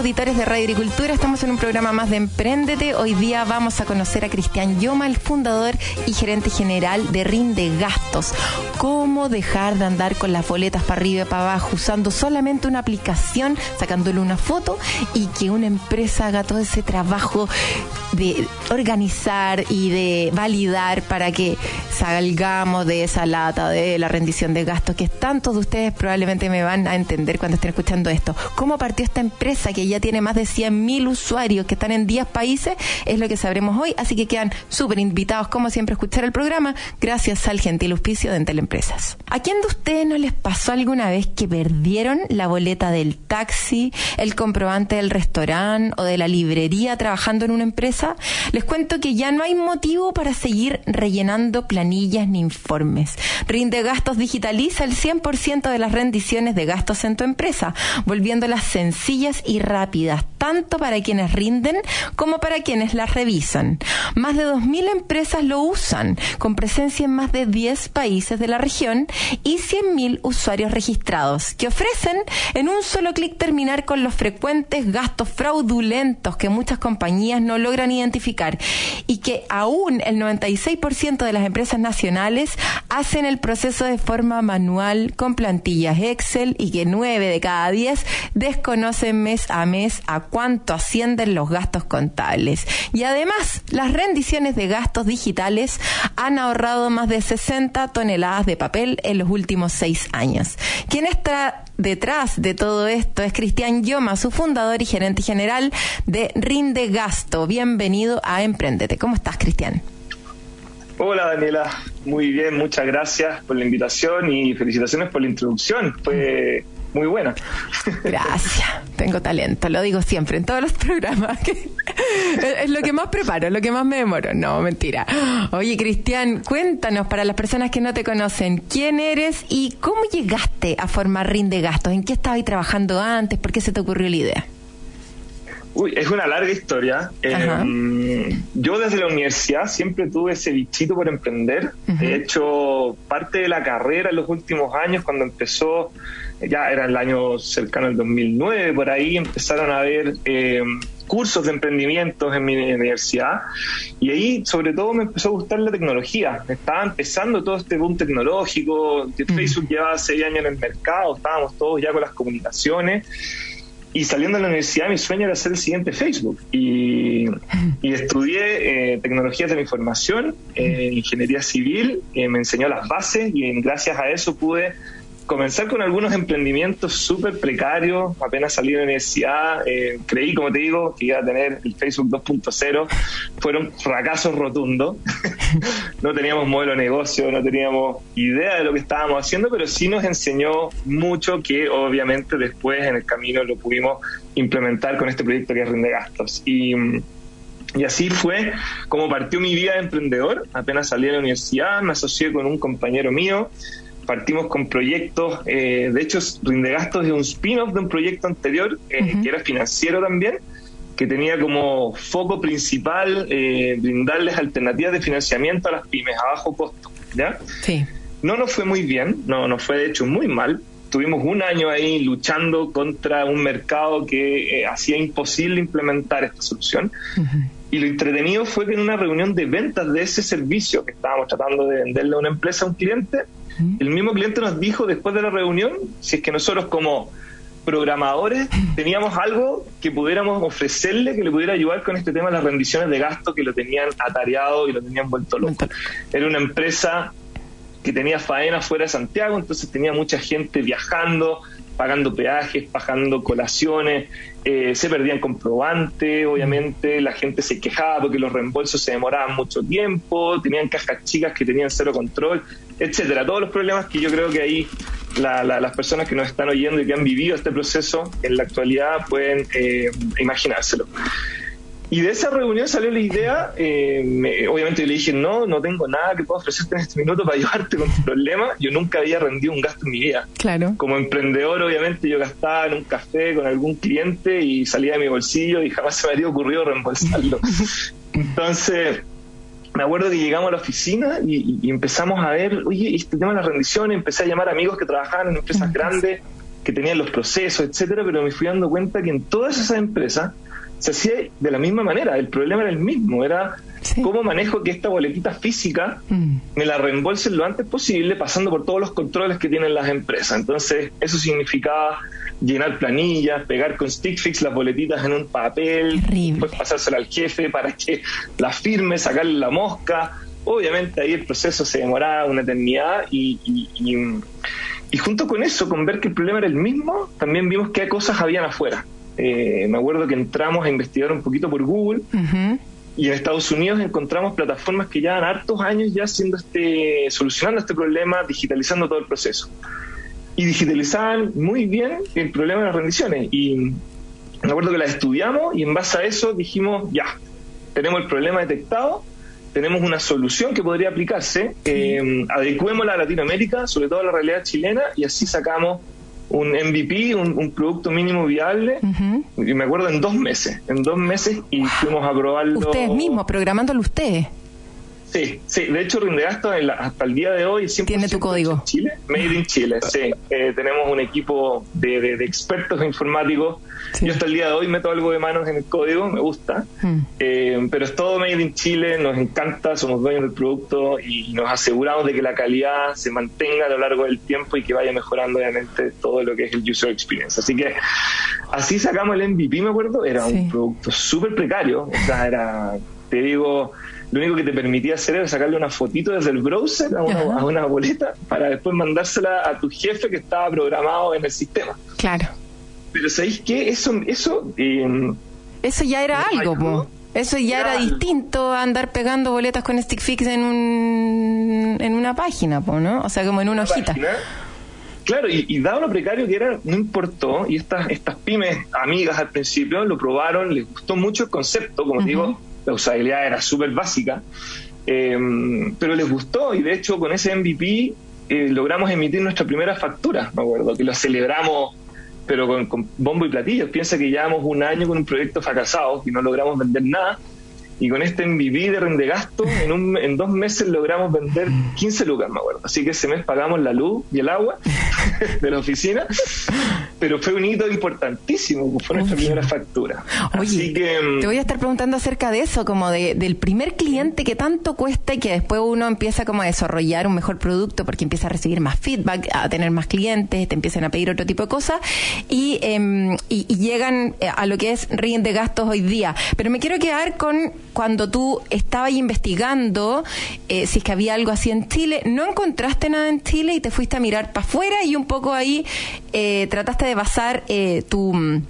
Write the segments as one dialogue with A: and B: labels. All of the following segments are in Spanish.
A: Auditores de Radio Agricultura, estamos en un programa más de Emprendete. Hoy día vamos a conocer a Cristian Yoma, el fundador y gerente general de Rinde Gastos. Cómo dejar de andar con las boletas para arriba y para abajo usando solamente una aplicación, sacándole una foto y que una empresa haga todo ese trabajo de organizar y de validar para que salgamos de esa lata de la rendición de gastos que tantos de ustedes probablemente me van a entender cuando estén escuchando esto. ¿Cómo partió esta empresa que ya tiene más de 100.000 usuarios que están en 10 países, es lo que sabremos hoy, así que quedan súper invitados, como siempre, a escuchar el programa, gracias al gentil auspicio de Entel Empresas. ¿A quién de ustedes no les pasó alguna vez que perdieron la boleta del taxi, el comprobante del restaurante o de la librería trabajando en una empresa? Les cuento que ya no hay motivo para seguir rellenando planillas ni informes. Rinde Gastos digitaliza el 100% de las rendiciones de gastos en tu empresa, volviéndolas sencillas y rápidas rápidas, tanto para quienes rinden como para quienes las revisan. Más de 2.000 empresas lo usan, con presencia en más de 10 países de la región y 100.000 usuarios registrados, que ofrecen en un solo clic terminar con los frecuentes gastos fraudulentos que muchas compañías no logran identificar y que aún el 96% de las empresas nacionales hacen el proceso de forma manual con plantillas Excel y que 9 de cada 10 desconocen mes a mes a cuánto ascienden los gastos contables. Y además, las rendiciones de gastos digitales han ahorrado más de 60 toneladas de papel en los últimos seis años. ¿Quién está detrás de todo esto es Cristian Yoma, su fundador y gerente general de Rinde Gasto. Bienvenido a Emprendete. ¿Cómo estás, Cristian?
B: Hola Daniela, muy bien, muchas gracias por la invitación y felicitaciones por la introducción. Muy buena.
A: Gracias, tengo talento, lo digo siempre en todos los programas. es lo que más preparo, lo que más me demoro. No, mentira. Oye, Cristian, cuéntanos para las personas que no te conocen, ¿quién eres y cómo llegaste a formar Rinde Gastos? ¿En qué estabas trabajando antes? ¿Por qué se te ocurrió la idea?
B: Uy, es una larga historia. Em, yo desde la universidad siempre tuve ese bichito por emprender. He hecho parte de la carrera en los últimos años, cuando empezó, ya era el año cercano al 2009, por ahí empezaron a haber em, cursos de emprendimientos en mi universidad y ahí sobre todo me empezó a gustar la tecnología. Estaba empezando todo este boom tecnológico, Facebook llevaba seis años en el mercado, estábamos todos ya con las comunicaciones y saliendo de la universidad mi sueño era ser el siguiente Facebook y, estudié eh, tecnologías de la información, eh, ingeniería civil, eh, me enseñó las bases y gracias a eso pude comenzar con algunos emprendimientos súper precarios, apenas salí de la universidad, eh, creí, como te digo, que iba a tener el Facebook 2.0, fueron fracasos rotundos, no teníamos modelo de negocio, no teníamos idea de lo que estábamos haciendo, pero sí nos enseñó mucho que obviamente después en el camino lo pudimos implementar con este proyecto que es Rinde Gastos. Y, y así fue como partió mi vida de emprendedor. Apenas salí de la universidad, me asocié con un compañero mío partimos con proyectos, eh, de hecho Rindegastos es un spin-off de un proyecto anterior eh, que era financiero también, que tenía como foco principal eh, brindarles alternativas de financiamiento a las pymes a bajo costo. ¿ya? Sí. No nos fue muy bien, no nos fue de hecho muy mal. Tuvimos un año ahí luchando contra un mercado que hacía imposible implementar esta solución. Y lo entretenido fue que en una reunión de ventas de ese servicio que estábamos tratando de venderle a una empresa a un cliente, el mismo cliente nos dijo después de la reunión si es que nosotros como programadores teníamos algo que pudiéramos ofrecerle que le pudiera ayudar con este tema de las rendiciones de gasto que lo tenían atareado y lo tenían vuelto loco. Era una empresa que tenía faena fuera de Santiago, entonces tenía mucha gente viajando, pagando peajes, pagando colaciones, eh, se perdían comprobantes, obviamente, la gente se quejaba porque los reembolsos se demoraban mucho tiempo, tenían cajas chicas que tenían cero control, etcétera. Todos los problemas que yo creo que ahí las personas que nos están oyendo y que han vivido este proceso en la actualidad pueden eh, imaginárselo. Y de esa reunión salió la idea, eh, obviamente yo le dije, no, no tengo nada que pueda ofrecerte en este minuto para ayudarte con tu problema. Yo nunca había rendido un gasto en mi vida.
A: Claro.
B: Como emprendedor, obviamente yo gastaba en un café con algún cliente y salía de mi bolsillo y jamás se me había ocurrido reembolsarlo. Entonces, me acuerdo que llegamos a la oficina y, empezamos a ver, oye, este tema de las rendiciones, empecé a llamar amigos que trabajaban en empresas grandes, que tenían los procesos, etcétera, pero me fui dando cuenta que en todas esas empresas se hacía de la misma manera, el problema era el mismo, era cómo manejo que esta boletita física mm. me la reembolsen lo antes posible, pasando por todos los controles que tienen las empresas. Entonces, eso significaba llenar planillas, pegar con stick fix las boletitas en un papel, después pasársela al jefe para que la firme, sacarle la mosca. Obviamente ahí el proceso se demoraba una eternidad y, y, junto con eso, con ver que el problema era el mismo, también vimos qué cosas habían afuera. Eh, me acuerdo que entramos a investigar un poquito por Google y en Estados Unidos encontramos plataformas que llevan hartos años ya haciendo este, solucionando este problema, digitalizando todo el proceso. Y digitalizaban muy bien el problema de las rendiciones. Y me acuerdo que las estudiamos y en base a eso dijimos, ya, tenemos el problema detectado, tenemos una solución que podría aplicarse, eh, adecuémosla a Latinoamérica, sobre todo a la realidad chilena, y así sacamos un MVP, un, producto mínimo viable, y me acuerdo en dos meses, en dos meses y fuimos a probarlo.
A: Ustedes mismos, programándolo ustedes.
B: Sí, sí, de hecho Rindegasto hasta el día de hoy siempre
A: tiene tu código.
B: Chile, made in Chile, sí. Eh, tenemos un equipo de, expertos informáticos. Yo hasta el día de hoy meto algo de manos en el código, me gusta, mm. eh, pero es todo made in Chile, nos encanta, somos dueños del producto y nos aseguramos de que la calidad se mantenga a lo largo del tiempo y que vaya mejorando obviamente todo lo que es el user experience. Así que así sacamos el MVP, me acuerdo, era un producto súper precario, o sea, era, te digo lo único que te permitía hacer era sacarle una fotito desde el browser a una, boleta para después mandársela a tu jefe que estaba programado en el sistema.
A: Claro.
B: Pero ¿sabéis qué? Eso, eso,
A: em, eso ya era algo, Eso ya era distinto a andar pegando boletas con stick fix en, un, en una página, ¿no? O sea, como en una, hojita.
B: Claro, y, dado lo precario que era, no importó, y estas, estas pymes amigas al principio lo probaron, les gustó mucho el concepto, como digo, la usabilidad era súper básica, em, pero les gustó y de hecho con ese MVP eh, logramos emitir nuestra primera factura, me acuerdo, que lo celebramos pero con, con bombo y platillos. Piensa que llevamos un año con un proyecto fracasado y no logramos vender nada y con este MVP de rendegasto, en, un, en dos meses logramos vender 15 lucas, me acuerdo. Así que ese mes pagamos la luz y el agua de la oficina, pero fue un hito importantísimo, fue nuestra primera factura.
A: Oye, te voy a estar preguntando acerca de eso, como de, del primer cliente que tanto cuesta y que después uno empieza como a desarrollar un mejor producto porque empieza a recibir más feedback, a tener más clientes, te empiezan a pedir otro tipo de cosas y, em, y, y llegan a lo que es ring de gastos hoy día. Pero me quiero quedar con cuando tú estabas investigando eh, si es que había algo así en Chile, no encontraste nada en Chile y te fuiste a mirar para afuera y un poco ahí eh, trataste de basar eh, tu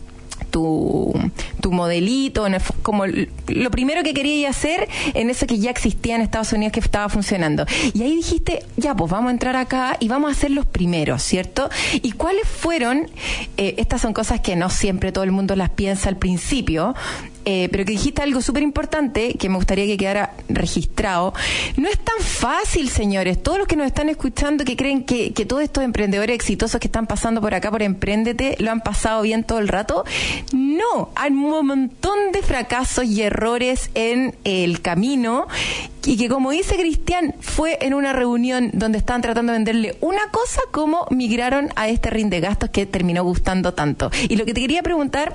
A: tu, tu modelito, como lo primero que quería hacer en eso que ya existía en Estados Unidos que estaba funcionando. Y ahí dijiste, ya, pues vamos a entrar acá y vamos a ser los primeros, ¿cierto? ¿Y cuáles fueron? Eh, estas son cosas que no siempre todo el mundo las piensa al principio, eh, pero que dijiste algo súper importante que me gustaría que quedara registrado. No es tan fácil, señores. Todos los que nos están escuchando que creen que, que todos estos emprendedores exitosos que están pasando por acá por Emprendete lo han pasado bien todo el rato. No, hay un montón de fracasos y errores en el camino y que como dice Cristian, fue en una reunión donde estaban tratando de venderle una cosa como migraron a este ring de gastos que terminó gustando tanto. Y lo que te quería preguntar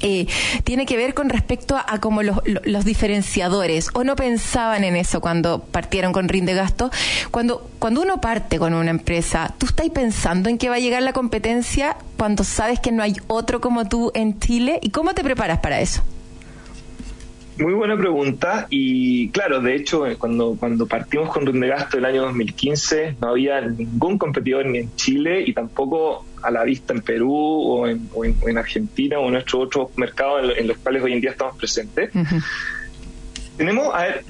A: eh, tiene que ver con respecto a, como los, los, diferenciadores o no pensaban en eso cuando partieron con RIN de gasto. Cuando, cuando uno parte con una empresa, ¿tú estás pensando en que va a llegar la competencia cuando sabes que no hay otro como tú en Chile? ¿Y cómo te preparas para eso?
B: Muy buena pregunta y claro, de hecho eh, cuando, cuando partimos con Gasto el año 2015 no había ningún competidor ni en Chile y tampoco a la vista en Perú o en, en, Argentina o en nuestros otros mercados en, los cuales hoy en día estamos presentes. Tenemos, a ver,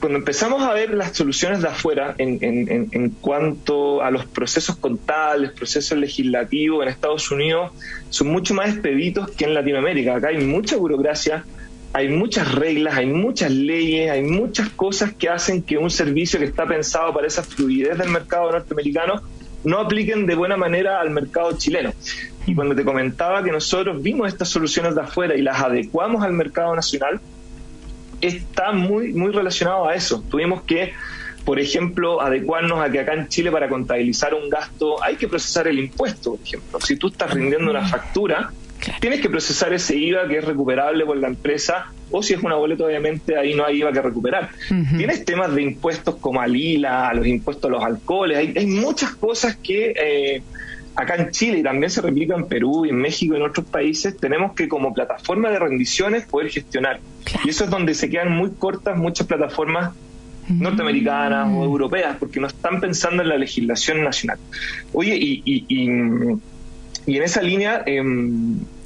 B: cuando empezamos a ver las soluciones de afuera en, en, cuanto a los procesos contables, procesos legislativos en Estados Unidos, son mucho más expeditos que en Latinoamérica. Acá hay mucha burocracia, hay muchas reglas, hay muchas leyes, hay muchas cosas que hacen que un servicio que está pensado para esa fluidez del mercado norteamericano no apliquen de buena manera al mercado chileno. Y cuando te comentaba que nosotros vimos estas soluciones de afuera y las adecuamos al mercado nacional, está muy, muy relacionado a eso. Tuvimos que, por ejemplo, adecuarnos a que acá en Chile para contabilizar un gasto hay que procesar el impuesto, por ejemplo. Si tú estás rindiendo una factura, tienes que procesar ese IVA que es recuperable por la empresa o si es una boleta, obviamente ahí no hay IVA que recuperar. Tienes temas de impuestos como al ILA, los impuestos a los alcoholes, hay, hay muchas cosas que eh, acá en Chile y también se replica en Perú y en México y en otros países, tenemos que como plataforma de rendiciones poder gestionar. Y eso es donde se quedan muy cortas muchas plataformas norteamericanas o europeas, porque no están pensando en la legislación nacional. Oye, y, y, y, y en esa línea... Eh,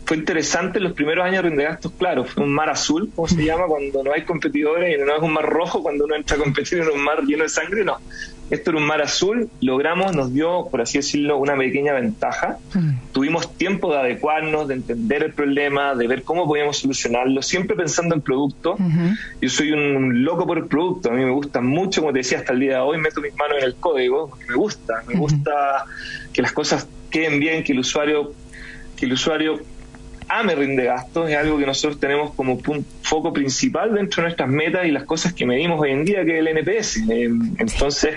B: fue interesante los primeros años de gastos, claro, fue un mar azul, como se llama, cuando no hay competidores, y no es un mar rojo cuando uno entra a competir en un mar lleno de sangre, no. Esto era un mar azul, logramos, nos dio, por así decirlo, una pequeña ventaja. Mm. Tuvimos tiempo de adecuarnos, de entender el problema, de ver cómo podíamos solucionarlo, siempre pensando en producto. Yo soy un loco por el producto, a mí me gusta mucho, como te decía, hasta el día de hoy meto mis manos en el código, porque me gusta, me gusta que las cosas queden bien, que el usuario que el usuario AME rinde gastos es algo que nosotros tenemos como foco principal dentro de nuestras metas y las cosas que medimos hoy en día, que es el NPS. Eh, entonces,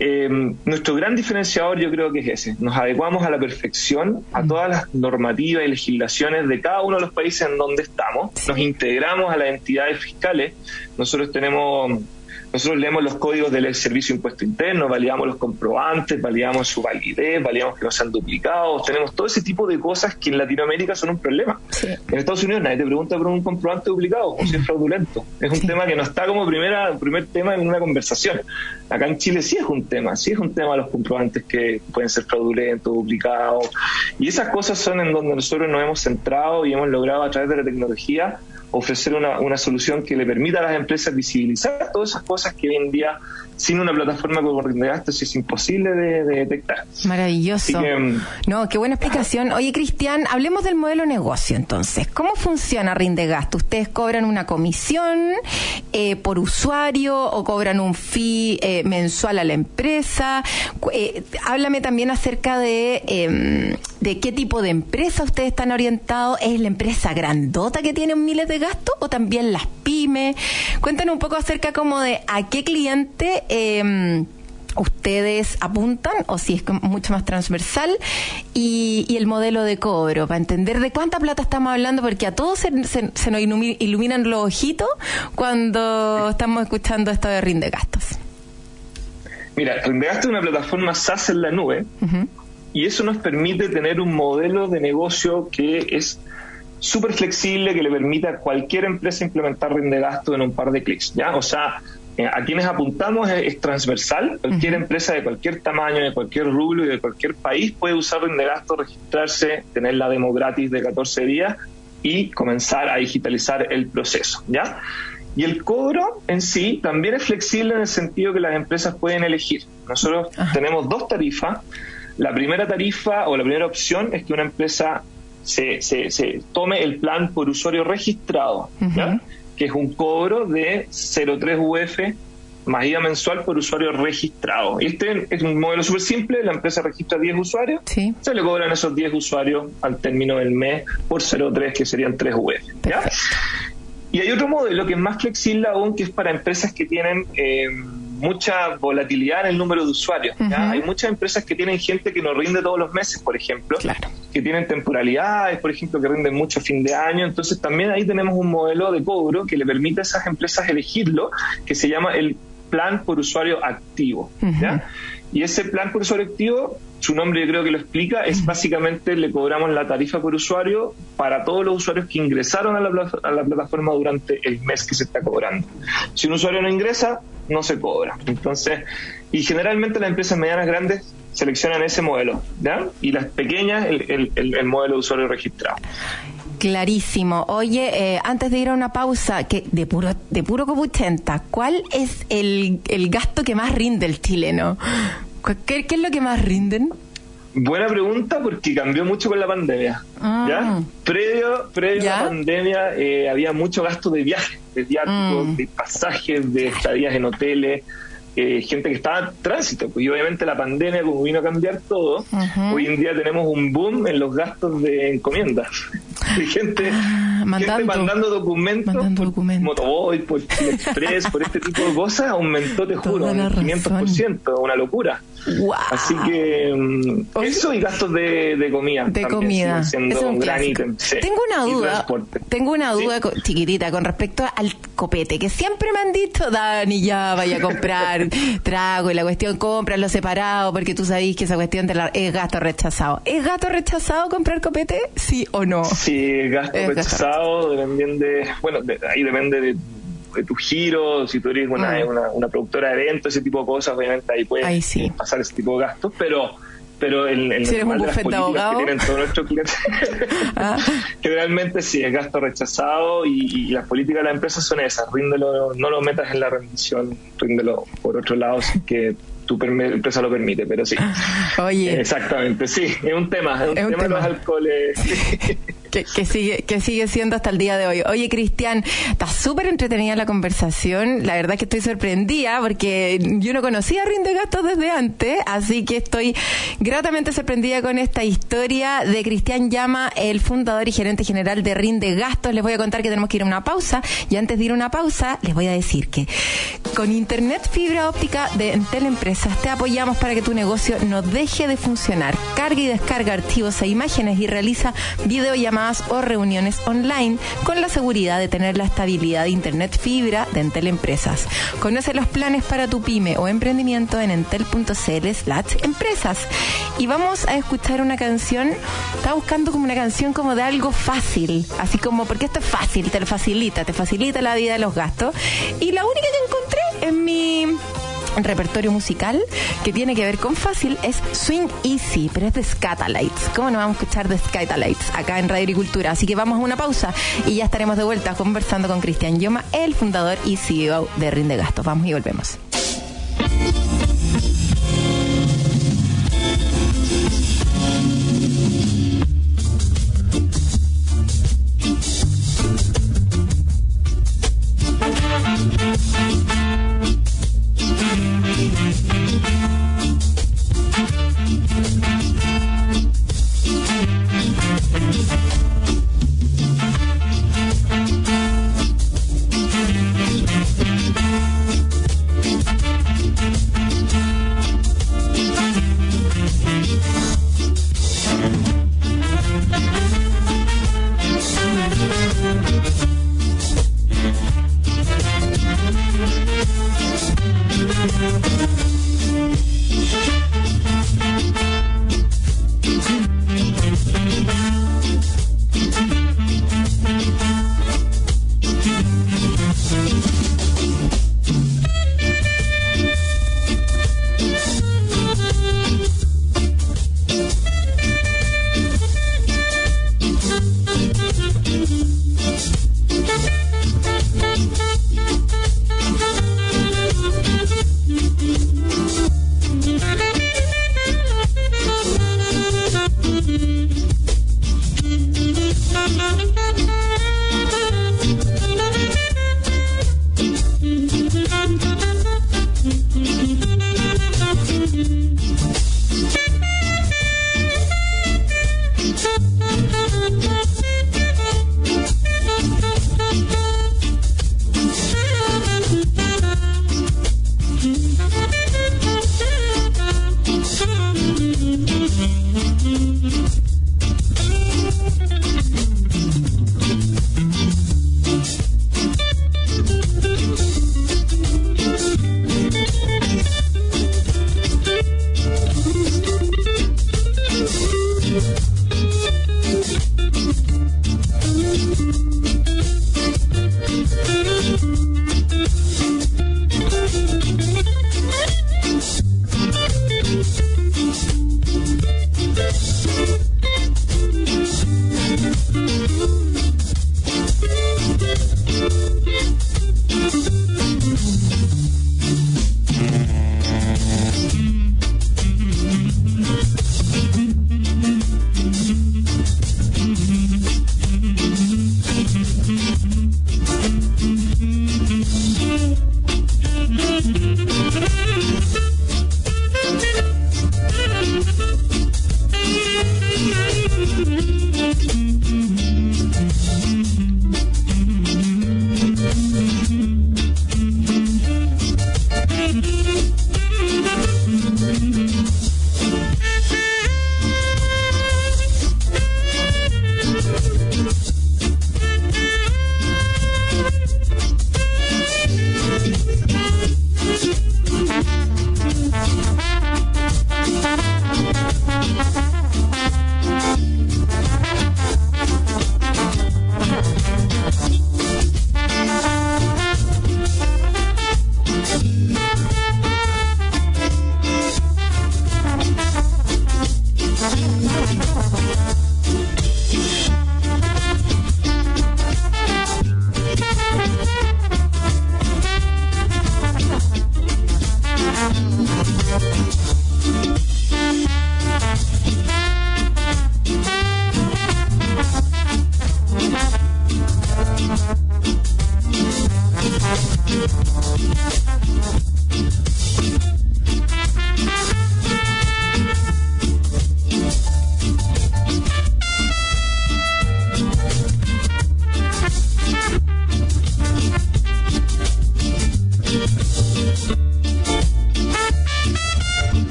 B: eh, nuestro gran diferenciador yo creo que es ese. Nos adecuamos a la perfección a todas las normativas y legislaciones de cada uno de los países en donde estamos. Nos integramos a las entidades fiscales. Nosotros tenemos nosotros leemos los códigos del Servicio de Impuesto Interno, validamos los comprobantes, validamos su validez, validamos que no sean duplicados, tenemos todo ese tipo de cosas que en Latinoamérica son un problema. En Estados Unidos nadie te pregunta por un comprobante duplicado o si es fraudulento. Es un tema que no está como primera, primer tema en una conversación. Acá en Chile sí es un tema, sí es un tema los comprobantes que pueden ser fraudulentos, duplicados. Y esas cosas son en donde nosotros nos hemos centrado y hemos logrado a través de la tecnología ofrecer una, una, solución que le permita a las empresas visibilizar todas esas cosas que hoy en día sin una plataforma como gastos es imposible de, detectar.
A: Maravilloso. Mm, no, qué buena explicación. Oye, Cristian, hablemos del modelo negocio entonces. ¿Cómo funciona Gasto? ¿Ustedes cobran una comisión eh, por usuario o cobran un fee eh, mensual a la empresa? Eh, háblame también acerca de, em, de qué tipo de empresa ustedes están orientados. ¿Es la empresa grandota que tiene miles de gastos o también las pymes? Cuéntanos un poco acerca como de a qué cliente eh, ustedes apuntan o si es mucho más transversal y, el modelo de cobro para entender de cuánta plata estamos hablando porque a todos se, nos iluminan los ojitos cuando estamos escuchando esto de Rinde Gastos.
B: Mira, Rinde Gastos es una plataforma SaaS en la nube y eso nos permite tener un modelo de negocio que es súper flexible que le permite a cualquier empresa implementar Rinde Gastos en un par de clics, ¿ya? O sea, a quienes apuntamos es, transversal. Cualquier empresa de cualquier tamaño, de cualquier rublo y de cualquier país puede usar Rendegasto, registrarse, tener la demo gratis de 14 días y comenzar a digitalizar el proceso. ¿ya? Y el cobro en sí también es flexible en el sentido que las empresas pueden elegir. Nosotros tenemos dos tarifas. La primera tarifa o la primera opción es que una empresa se, se, tome el plan por usuario registrado. ¿ya? Que es un cobro de 0,3 UF más IVA mensual por usuario registrado. Y este es un modelo súper simple, la empresa registra 10 usuarios, se le cobran esos 10 usuarios al término del mes por 0,3 que serían 3 UF. Y hay otro modelo que es más flexible aún, que es para empresas que tienen... Eh, mucha volatilidad en el número de usuarios. Hay muchas empresas que tienen gente que no rinde todos los meses, por ejemplo, que tienen temporalidades, por ejemplo, que rinden mucho fin de año. Entonces también ahí tenemos un modelo de cobro que le permite a esas empresas elegirlo, que se llama el plan por usuario activo. Y ese plan por usuario activo, su nombre yo creo que lo explica, es básicamente le cobramos la tarifa por usuario para todos los usuarios que ingresaron a la, a la plataforma durante el mes que se está cobrando. Si un usuario no ingresa, no se cobra. Entonces, y generalmente las empresas medianas grandes seleccionan ese modelo, ¿ya? Y las pequeñas, el, el, el modelo de usuario registrado.
A: Clarísimo. Oye, eh, antes de ir a una pausa, que de puro de puro copuchenta, ¿cuál es el, el gasto que más rinde el chileno? ¿Qué, ¿Qué, es lo que más rinden?
B: Buena pregunta porque cambió mucho con la pandemia. Ah. ¿ya? Previo, previo a la pandemia eh, había mucho gasto de viajes, de viáticos, mm. de pasajes, de estadías en hoteles. Eh, gente que estaba en tránsito. Pues, y obviamente la pandemia, como vino a cambiar todo, hoy en día tenemos un boom en los gastos de encomiendas. gente, ah, mandando, documentos, por Motoboy, por Express, por este tipo de cosas, aumentó, te juro, un 500%, una locura. Así que mm, eso y gastos de, comida.
A: De comida. Siendo un, gran ítem. Tengo una duda. Tengo una duda chiquitita con respecto al copete, que siempre me han dicho, Dani, ya vaya a comprar trago y la cuestión, cómpralo separado, porque tú sabes que esa cuestión de la, es gasto rechazado. ¿Es gasto rechazado comprar copete? ¿Sí o no?
B: Sí, gasto rechazado, dependiendo de, bueno, ahí depende de de tu giro, si tú eres una, una, una, productora de eventos, ese tipo de cosas, obviamente ahí puedes pasar ese tipo de gastos, pero pero en, en
A: si eres un de
B: que tienen todos nuestros clientes, ah. generalmente sí, es gasto rechazado y, las políticas de la empresa son esas, ríndelo, no lo metas en la rendición, ríndelo por otro lado, que tu empresa lo permite, pero sí.
A: Oye.
B: Exactamente, sí, es un tema, es un, tema, de los alcoholes.
A: Que, sigue, que sigue siendo hasta el día de hoy. Oye, Cristian, está súper entretenida la conversación. La verdad que estoy sorprendida porque yo no conocía Rinde Gastos desde antes, así que estoy gratamente sorprendida con esta historia de Cristian Llama, el fundador y gerente general de Rinde Gastos. Les voy a contar que tenemos que ir a una pausa y antes de ir a una pausa les voy a decir que con Internet Fibra Óptica de Entel Empresas te apoyamos para que tu negocio no deje de funcionar. Carga y descarga archivos e imágenes y realiza videollamadas o reuniones online con la seguridad de tener la estabilidad de Internet fibra de Entel Empresas. Conoce los planes para tu pyme o emprendimiento en entel.cl slash empresas. Y vamos a escuchar una canción, está buscando como una canción como de algo fácil, así como porque esto es fácil, te lo facilita, te facilita la vida de los gastos. Y la única que encontré en mi repertorio musical que tiene que ver con fácil es Swing Easy, pero es de Scatalites. ¿Cómo no vamos a escuchar de Scatalites acá en Radio Agricultura? Así que vamos a una pausa y ya estaremos de vuelta conversando con Cristian Yoma, el fundador y CEO de Rinde Gastos. Vamos y volvemos.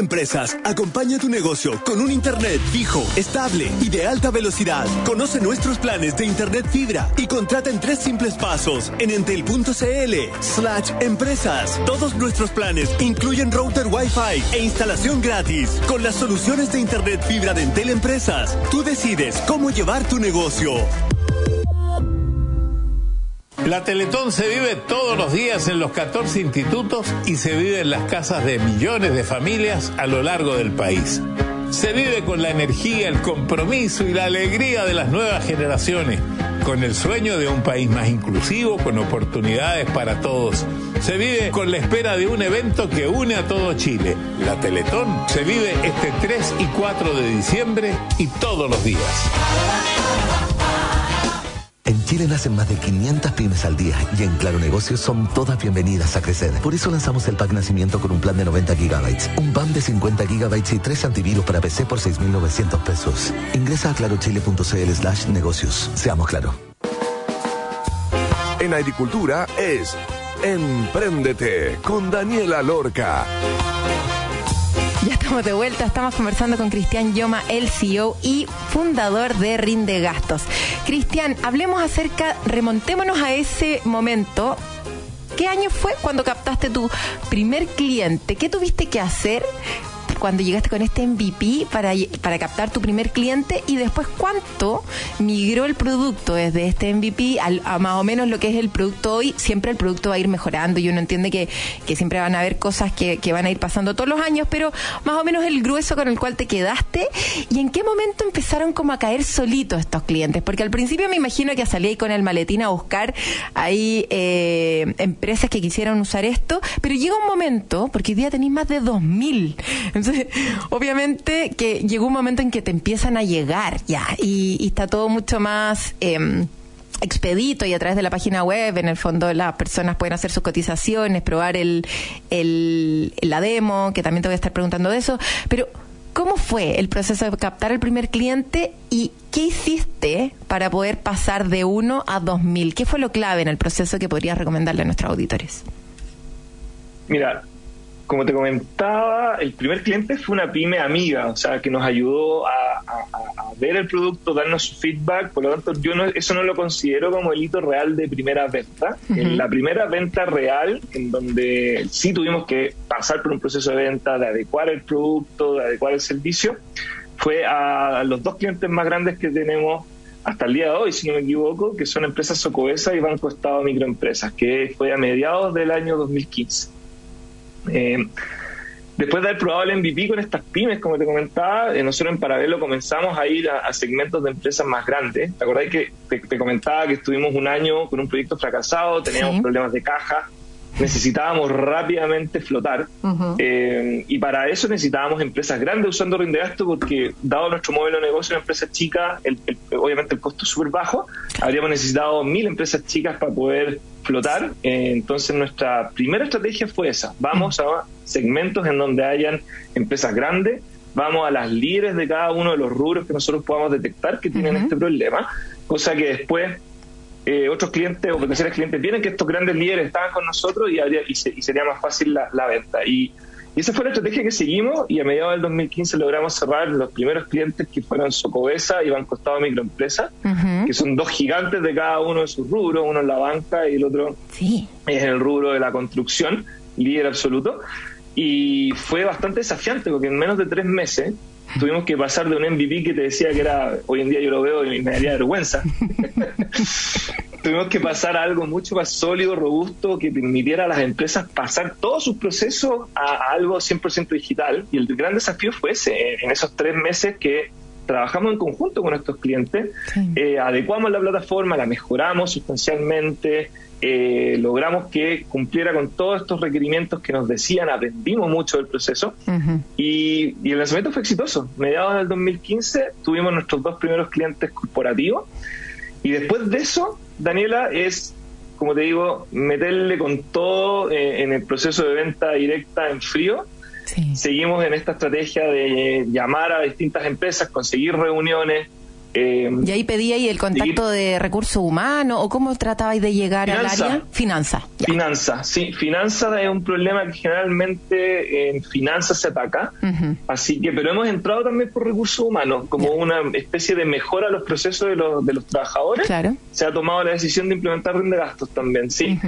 C: Empresas acompaña tu negocio con un Internet fijo, estable y de alta velocidad. Conoce nuestros planes de Internet fibra y contrata en tres simples pasos en entel.cl slash empresas. Todos nuestros planes incluyen router Wi-Fi e instalación gratis. Con las soluciones de Internet fibra de Entel Empresas, tú decides cómo llevar tu negocio.
D: La Teletón se vive todos los días en los 14 institutos y se vive en las casas de millones de familias a lo largo del país. Se vive con la energía, el compromiso y la alegría de las nuevas generaciones, con el sueño de un país más inclusivo, con oportunidades para todos. Se vive con la espera de un evento que une a todo Chile. La Teletón se vive este 3 y 4 de diciembre y todos los días.
E: En Chile nacen más de 500 pymes al día y en Claro Negocios son todas bienvenidas a crecer. Por eso lanzamos el pack nacimiento con un plan de 90 gigabytes, un plan de 50 gigabytes y tres antivirus para PC por 6.900 pesos. Ingresa a clarochile.cl slash negocios. Seamos claro.
F: En agricultura es Empréndete con Daniela Lorca.
A: Ya estamos de vuelta, estamos conversando con Cristian Yoma, el CEO y fundador de Rinde Gastos. Cristian, hablemos acerca, remontémonos a ese momento. ¿Qué año fue cuando captaste tu primer cliente? ¿Qué tuviste que hacer cuando llegaste con este MVP para, para captar tu primer cliente y después cuánto migró el producto desde este MVP a más o menos lo que es el producto hoy. Siempre el producto va a ir mejorando y uno entiende que, que siempre van a haber cosas que, que van a ir pasando todos los años, pero más o menos el grueso con el cual te quedaste. Y en qué momento empezaron como a caer solitos estos clientes, porque al principio me imagino que salí con el maletín a buscar ahí eh, empresas que quisieran usar esto, pero llega un momento, porque hoy día tenéis más de 2.000, entonces obviamente que llegó un momento en que te empiezan a llegar ya y, está todo mucho más... Em, expedito y a través de la página web, en el fondo las personas pueden hacer sus cotizaciones, probar el, el, la demo, que también te voy a estar preguntando de eso, pero ¿cómo fue el proceso de captar el primer cliente y qué hiciste para poder pasar de uno a dos mil? ¿Qué fue lo clave en el proceso que podrías recomendarle a nuestros auditores?
B: Mira, como te comentaba, el primer cliente fue una pyme amiga, o sea, que nos ayudó a, ver el producto, darnos feedback, por lo tanto yo no, eso no lo considero como el hito real de primera venta. En la primera venta real, en donde sí tuvimos que pasar por un proceso de venta, de adecuar el producto, de adecuar el servicio, fue a los dos clientes más grandes que tenemos hasta el día de hoy, si no me equivoco, que son empresas Socovesa y Banco Estado Microempresas, que fue a mediados del año 2015. Eh, después de haber probado el MVP con estas pymes, como te comentaba, eh, nosotros en paralelo comenzamos a ir a, segmentos de empresas más grandes. ¿Te acordás que te, comentaba que estuvimos un año con un proyecto fracasado, teníamos problemas de caja? necesitábamos rápidamente flotar eh, y para eso necesitábamos empresas grandes usando Rindegasto porque dado nuestro modelo de negocio en empresas chicas, obviamente el costo es súper bajo, habríamos necesitado mil empresas chicas para poder flotar. Eh, entonces nuestra primera estrategia fue esa, vamos a segmentos en donde hayan empresas grandes, vamos a las líderes de cada uno de los rubros que nosotros podamos detectar que tienen este problema, cosa que después eh, otros clientes o potenciales clientes vienen que estos grandes líderes estaban con nosotros y, y, sería más fácil la, venta. Y, esa fue la estrategia que seguimos y a mediados del 2015 logramos cerrar los primeros clientes que fueron Socobesa y Banco Estado Microempresa, que son dos gigantes de cada uno de sus rubros, uno en la banca y el otro es en el rubro de la construcción, líder absoluto. Y fue bastante desafiante porque en menos de tres meses tuvimos que pasar de un MVP que te decía que era, hoy en día yo lo veo y me daría vergüenza. tuvimos que pasar a algo mucho más sólido, robusto, que permitiera a las empresas pasar todos sus procesos a, algo 100% digital. Y el gran desafío fue ese, en esos tres meses que trabajamos en conjunto con nuestros clientes, eh, adecuamos la plataforma, la mejoramos sustancialmente, eh, logramos que cumpliera con todos estos requerimientos que nos decían, aprendimos mucho del proceso y, el lanzamiento fue exitoso. Mediados del 2015 tuvimos nuestros dos primeros clientes corporativos y después de eso, Daniela, es, como te digo, meterle con todo eh, en el proceso de venta directa en frío. Seguimos en esta estrategia de llamar a distintas empresas, conseguir reuniones,
A: eh, ¿Y ahí pedíais el contacto de recursos humanos o cómo tratabais de llegar al área?
B: Finanza. Finanza, sí. Finanza es un problema que generalmente en finanzas se ataca. Así que, pero hemos entrado también por recursos humanos como una especie de mejora a los procesos de los, de los trabajadores. Claro. Se ha tomado la decisión de implementar de gastos también, sí.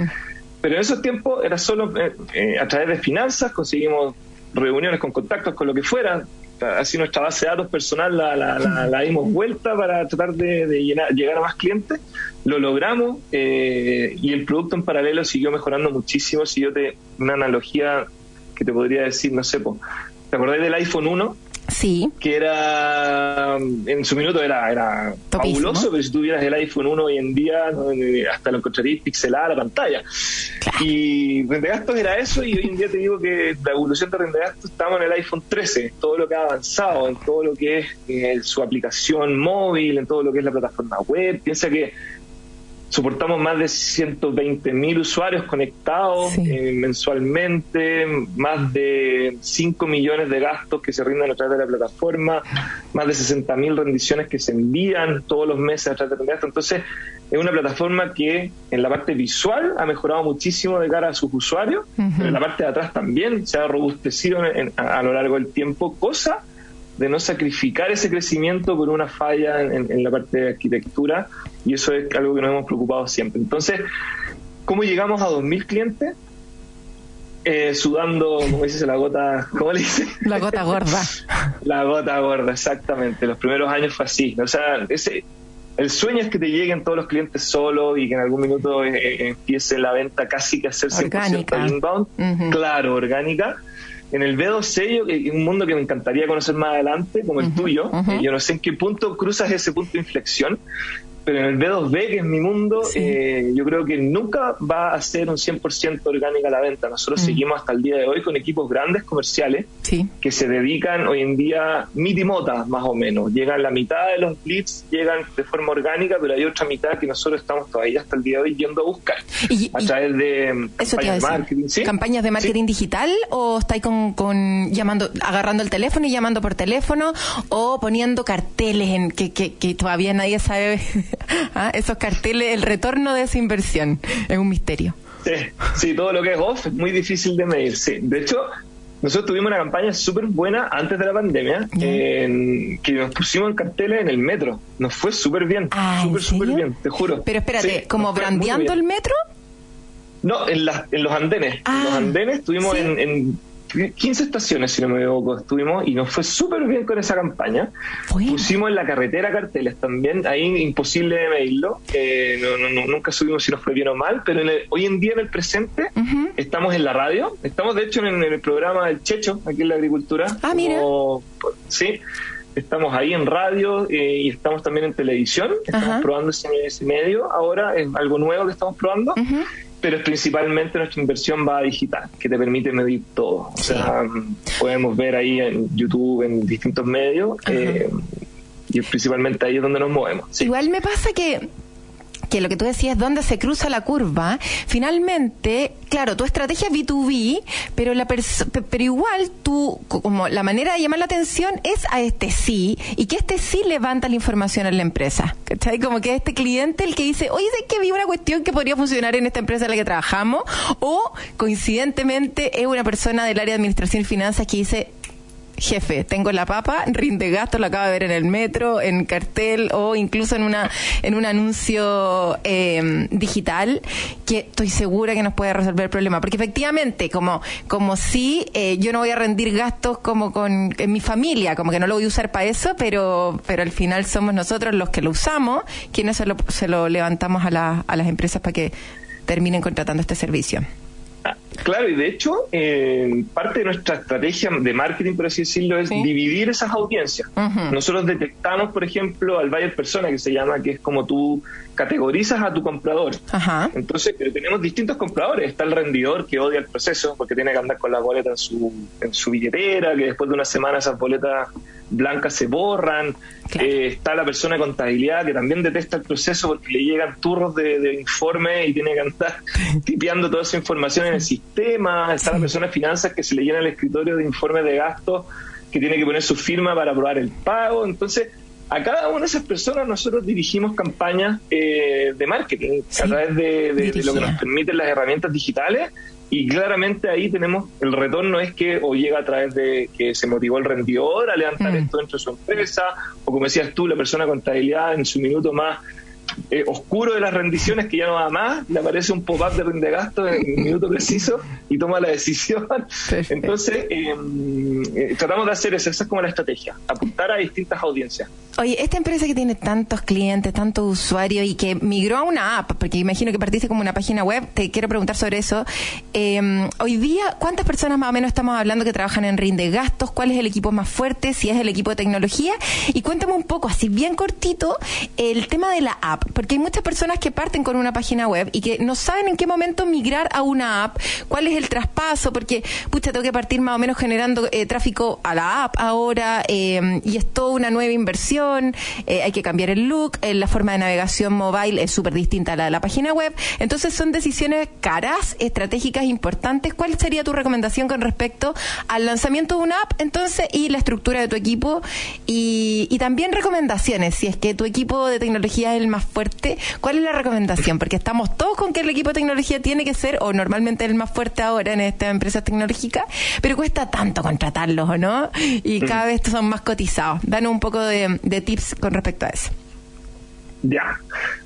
B: Pero en esos tiempos era solo eh, eh, a través de finanzas, conseguimos reuniones con contactos, con lo que fuera, así nuestra base de datos personal la, dimos vuelta para tratar de, llegar a más clientes, lo logramos eh, y el producto en paralelo siguió mejorando muchísimo. Si yo te, una analogía que te podría decir, no sé, ¿te acordás del iPhone 1?
A: Sí.
B: Que era, en su minuto era, era fabuloso, pero si tuvieras el iPhone 1 hoy en día, hasta lo encontrarías pixelada la pantalla. Y Rendegastos era eso, y hoy en día te digo que la evolución de Rendegastos estamos en el iPhone 13, todo lo que ha avanzado, en todo lo que es eh, su aplicación móvil, en todo lo que es la plataforma web. Piensa que soportamos más de 120 mil usuarios conectados eh, mensualmente, más de 5 millones de gastos que se rinden a través de la plataforma, más de 60 mil rendiciones que se envían todos los meses a través de la Entonces, es una plataforma que en la parte visual ha mejorado muchísimo de cara a sus usuarios, pero en la parte de atrás también se ha robustecido a, lo largo del tiempo, cosa de no sacrificar ese crecimiento por una falla en, la parte de arquitectura y eso es algo que nos hemos preocupado siempre. Entonces, ¿cómo llegamos a 2.000 clientes? Eh, sudando, como dices, la gota, ¿cómo le dice?
A: La gota gorda.
B: la gota gorda, exactamente. Los primeros años fue así. O sea, ese, el sueño es que te lleguen todos los clientes solo y que en algún minuto eh, eh, empiece la venta casi que a ser 100% inbound. Claro, orgánica en el B2C, que es un mundo que me encantaría conocer más adelante, como el tuyo, yo no sé en qué punto cruzas ese punto de inflexión, pero en el B2B, que es mi mundo, eh, yo creo que nunca va a ser un 100% orgánica la venta. Nosotros mm. seguimos hasta el día de hoy con equipos grandes comerciales que se dedican hoy en día mitimota, más o menos. Llegan la mitad de los leads, llegan de forma orgánica, pero hay otra mitad que nosotros estamos todavía hasta el día de hoy yendo a buscar a través de
A: campañas de marketing. ¿Campañas de marketing digital o estáis con, con, llamando, agarrando el teléfono y llamando por teléfono o poniendo carteles en que, que, que todavía nadie sabe ¿Ah? esos carteles, el retorno de esa inversión es un misterio.
B: Sí, sí, todo lo que es off es muy difícil de medir, sí. De hecho, nosotros tuvimos una campaña súper buena antes de la pandemia, que nos pusimos en carteles en el metro. Nos fue súper bien,
A: ah,
B: súper, súper bien, te juro.
A: Pero espérate, ¿como brandeando el metro?
B: No, en, en los andenes. en los ah, andenes estuvimos en 15 estaciones, si no me equivoco, estuvimos y nos fue súper bien con esa campaña. Pusimos en la carretera carteles también, ahí imposible de medirlo, eh, nunca subimos si nos fue bien o mal, pero hoy en día en el presente estamos en la radio, estamos de hecho en, el programa del Checho, aquí en la agricultura.
A: Ah, mira.
B: sí, estamos ahí en radio eh, y estamos también en televisión, estamos probando ese, medio ahora, es algo nuevo que estamos probando pero principalmente nuestra inversión va a digital, que te permite medir todo. O sea, podemos ver ahí en YouTube, en distintos medios, eh, y principalmente ahí es donde nos movemos.
A: Igual me pasa que que lo que tú decías, dónde se cruza la curva, finalmente, claro, tu estrategia es B2B, pero, la pero igual tú, como la manera de llamar la atención es a este sí, y que este sí levanta la información en la empresa. ¿Cachai? Como que este cliente el que dice, oye, ¿sabes que vi una cuestión que podría funcionar en esta empresa en la que trabajamos? O, coincidentemente, es una persona del área de administración y finanzas que dice, jefe, tengo la papa, rinde gasto, lo acabo de ver en el metro, en cartel o incluso en una en un anuncio em, digital que estoy segura que nos puede resolver el problema. Porque efectivamente, como, como si eh, yo no voy a rendir gastos como con en mi familia, como que no lo voy a usar para eso, pero, pero al final somos nosotros los que lo usamos, quienes se lo, se lo levantamos a, a las empresas para que terminen contratando este servicio.
B: Claro, y de hecho, eh, parte de nuestra estrategia de marketing, por así decirlo, es dividir esas audiencias. Nosotros detectamos, por ejemplo, al buyer persona, que se llama, que es como tú categorizas a tu comprador. Entonces, pero tenemos distintos compradores. Está el rendidor que odia el proceso porque tiene que andar con la boleta en su, en su billetera, que después de una semana esas boletas blancas se borran. Eh, está la persona de contabilidad que también detesta el proceso porque le llegan turros de, informe y tiene que andar tipeando toda esa información en el sistema. Está la persona de finanzas que se le llena el escritorio de informes de gastos que tiene que poner su firma para aprobar el pago. Entonces, a cada una de esas personas nosotros dirigimos campañas eh, de marketing a través de, lo que nos permiten las herramientas digitales y claramente ahí tenemos el retorno es que o llega a través de que se motivó el rendidor a levantar mm. esto dentro de su empresa o como decías tú la persona con contabilidad en su minuto más eh, oscuro de las rendiciones que ya no va más, le aparece un pop-up de rinde gasto en un minuto preciso y toma la decisión. Entonces, em, eh, tratamos de hacer eso, esa es como la estrategia, apuntar a distintas audiencias.
A: Oye, esta empresa que tiene tantos clientes, tantos usuarios y que migró a una app, porque imagino que partiste como una página web, te quiero preguntar sobre eso. Em, hoy día, ¿cuántas personas más o menos estamos hablando que trabajan en rinde gastos? ¿Cuál es el equipo más fuerte? Si es el equipo de tecnología. Y cuéntame un poco, así bien cortito, el tema de la app porque hay muchas personas que parten con una página web y que no saben en qué momento migrar a una app, cuál es el traspaso, porque, pucha, tengo que partir más o menos generando eh, tráfico a la app ahora eh, y es toda una nueva inversión, eh, hay que cambiar el look, la forma de navegación mobile es súper distinta a la de la página web, entonces son decisiones caras, estratégicas, importantes. ¿Cuál sería tu recomendación con respecto al lanzamiento de una app, entonces, y la estructura de tu equipo? Y, y también recomendaciones, si es que tu equipo de tecnología es el más fuerte, ¿cuál es la recomendación? Porque estamos todos con que el equipo de tecnología tiene que ser, o normalmente el más fuerte ahora en estas empresas tecnológicas, pero cuesta tanto contratarlos, ¿o no? Y cada vez son más cotizados. Danos un poco de, tips con respecto a eso.
B: Ya,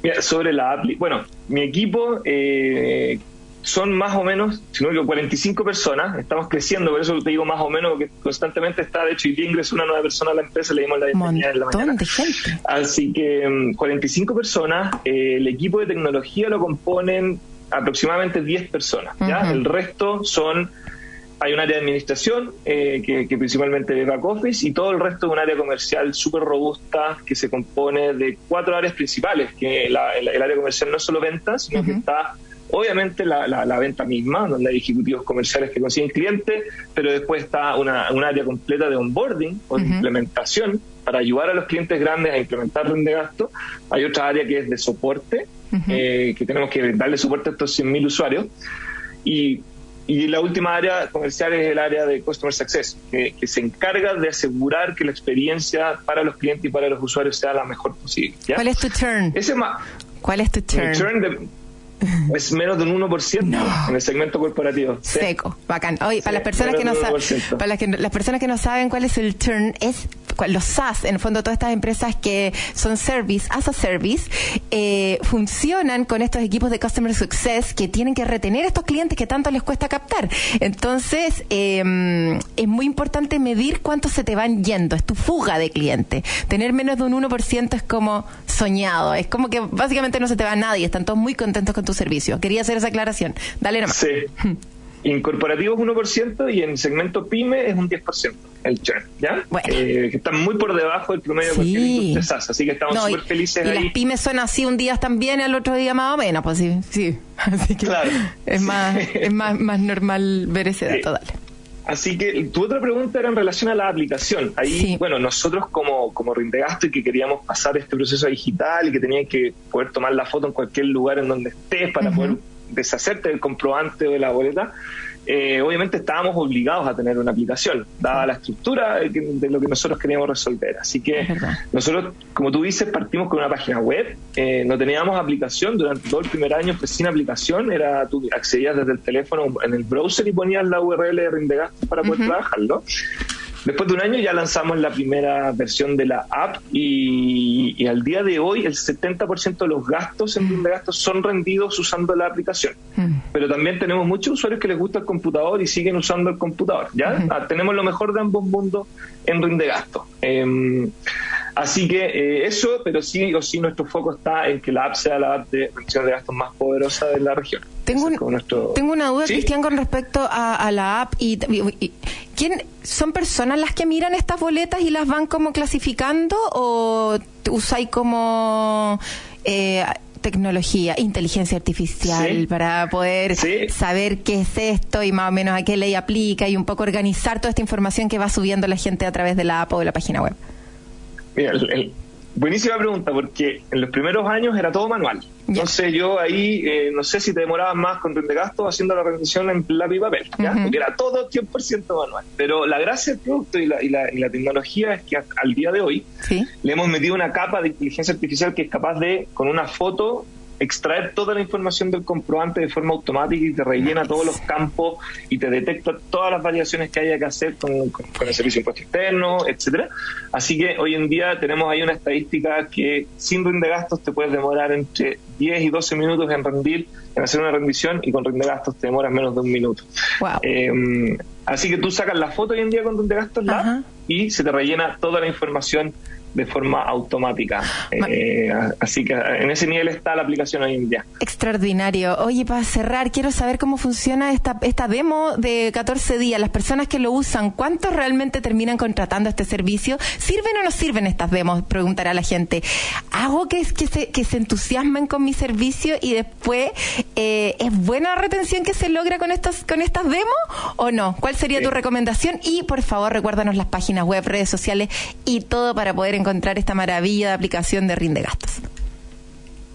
B: Mira, sobre la app, bueno, mi equipo eh, son más o menos, si no digo 45 personas, estamos creciendo, por eso te digo más o menos, porque constantemente está, de hecho, y ingresó una nueva persona a la empresa, le dimos la bienvenida en la mañana. Así que 45 mm, personas, eh, el equipo de tecnología lo componen aproximadamente 10 personas, ¿ya? El resto son hay un área de administración eh, que, principalmente de back office y todo el resto de un área comercial súper robusta que se compone de cuatro áreas principales, que el, área comercial no es solo ventas, sino que está Obviamente la, la, venta misma, donde hay ejecutivos comerciales que consiguen clientes, pero después está una, un área completa de onboarding o de implementación para ayudar a los clientes grandes a implementar de gasto. Hay otra área que es de soporte, eh, que tenemos que darle soporte a estos 100.000 usuarios. Y, y, la última área comercial es el área de Customer Success, que, que, se encarga de asegurar que la experiencia para los clientes y para los usuarios sea la mejor posible.
A: ¿Cuál es tu turn?
B: Ese
A: ¿Cuál es tu turn?
B: turn es menos de un 1% en el segmento corporativo.
A: Seco, bacán. Oye, para las personas que no saben, para las, que, las personas que no saben cuál es el turn, es los SaaS, en el fondo todas estas empresas que son service as a service, eh, funcionan con estos equipos de customer success que tienen que retener a estos clientes que tanto les cuesta captar. Entonces, em, es muy importante medir cuánto se te van yendo, es tu fuga de cliente. Tener menos de un 1% es como soñado, es como que básicamente no se te va nadie, están todos muy contentos con tu servicio. Quería hacer esa aclaración. Dale nomás.
B: Sí. Incorporativo es 1% y en segmento PYME es un 10% el churn, ¿ya? Eh, que están muy por debajo del promedio de cualquier industria así que estamos súper felices
A: y
B: ahí.
A: las pymes son así, un día están bien, al otro día más o menos, pues sí, sí. Así que claro. es, más, es más, más normal ver ese dato, dale.
B: Así que tu otra pregunta era en relación a la aplicación. Ahí, bueno, nosotros como, como Rindegasto y que queríamos pasar este proceso digital y que tenías que poder tomar la foto en cualquier lugar en donde estés para poder deshacerte del comprobante o de la boleta, eh, obviamente estábamos obligados a tener una aplicación, dada la estructura de, lo que nosotros queríamos resolver. Así que nosotros, como tú dices, partimos con una página web, eh, no teníamos aplicación durante todo el primer año, pues sin aplicación, era tú accedías desde el teléfono en el browser y ponías la URL de Rindegasto para poder trabajarlo. Después de un año ya lanzamos la primera versión de la app y, al día de hoy el 70% de los gastos en de gastos son rendidos usando la aplicación. Mm. Pero también tenemos muchos usuarios que les gusta el computador y siguen usando el computador. ¿ya? Ah, tenemos lo mejor de ambos mundos en rinde gasto. Em, así que eh, eso, pero sí o sí nuestro foco está en que la app sea la app de rendición de gastos más poderosa de la región.
A: Tengo, tengo una duda, Cristian, con respecto a, la app y, ¿quién son personas las que miran estas boletas y las van como clasificando o usáis como eh, tecnología, inteligencia artificial para poder saber qué es esto y más o menos a qué ley aplica y un poco organizar toda esta información que va subiendo la gente a través de la app o de la página web?
B: Mira, el, Buenísima pregunta, porque en los primeros años era todo manual. Entonces yo ahí, eh, no sé si te demorabas más con gasto haciendo la rendición en lápiz y papel, porque era todo 100% manual. Pero la gracia del producto y la, y la, y la tecnología es que al día de hoy le hemos metido una capa de inteligencia artificial que es capaz de, con una foto, extraer toda la información del comprobante de forma automática y te rellena todos los campos y te detecta todas las variaciones que haya que hacer con, el servicio de impuesto externo, etcétera. Así que hoy en día tenemos ahí una estadística que sin rinde gastos te puedes demorar entre 10 y 12 minutos en rendir, en hacer una rendición y con rinde gastos te demoras menos de un minuto. Em, así que tú sacas la foto hoy en día con rinde gastos y se te rellena toda la información de forma automática. Eh, así que en ese nivel está la aplicación hoy en día.
A: Extraordinario. Oye, para cerrar, quiero saber cómo funciona esta, esta demo de 14 días. Las personas que lo usan, ¿cuántos realmente terminan contratando este servicio? ¿Sirven o no sirven estas demos? Preguntará la gente. ¿Hago que, que, se, que se entusiasmen con mi servicio y después eh, es buena la retención que se logra con, estos, con estas demos o no? ¿Cuál sería tu recomendación? Y por favor, recuérdanos las páginas web, redes sociales y todo para poder encontrar encontrar esta maravilla de aplicación de rinde gastos.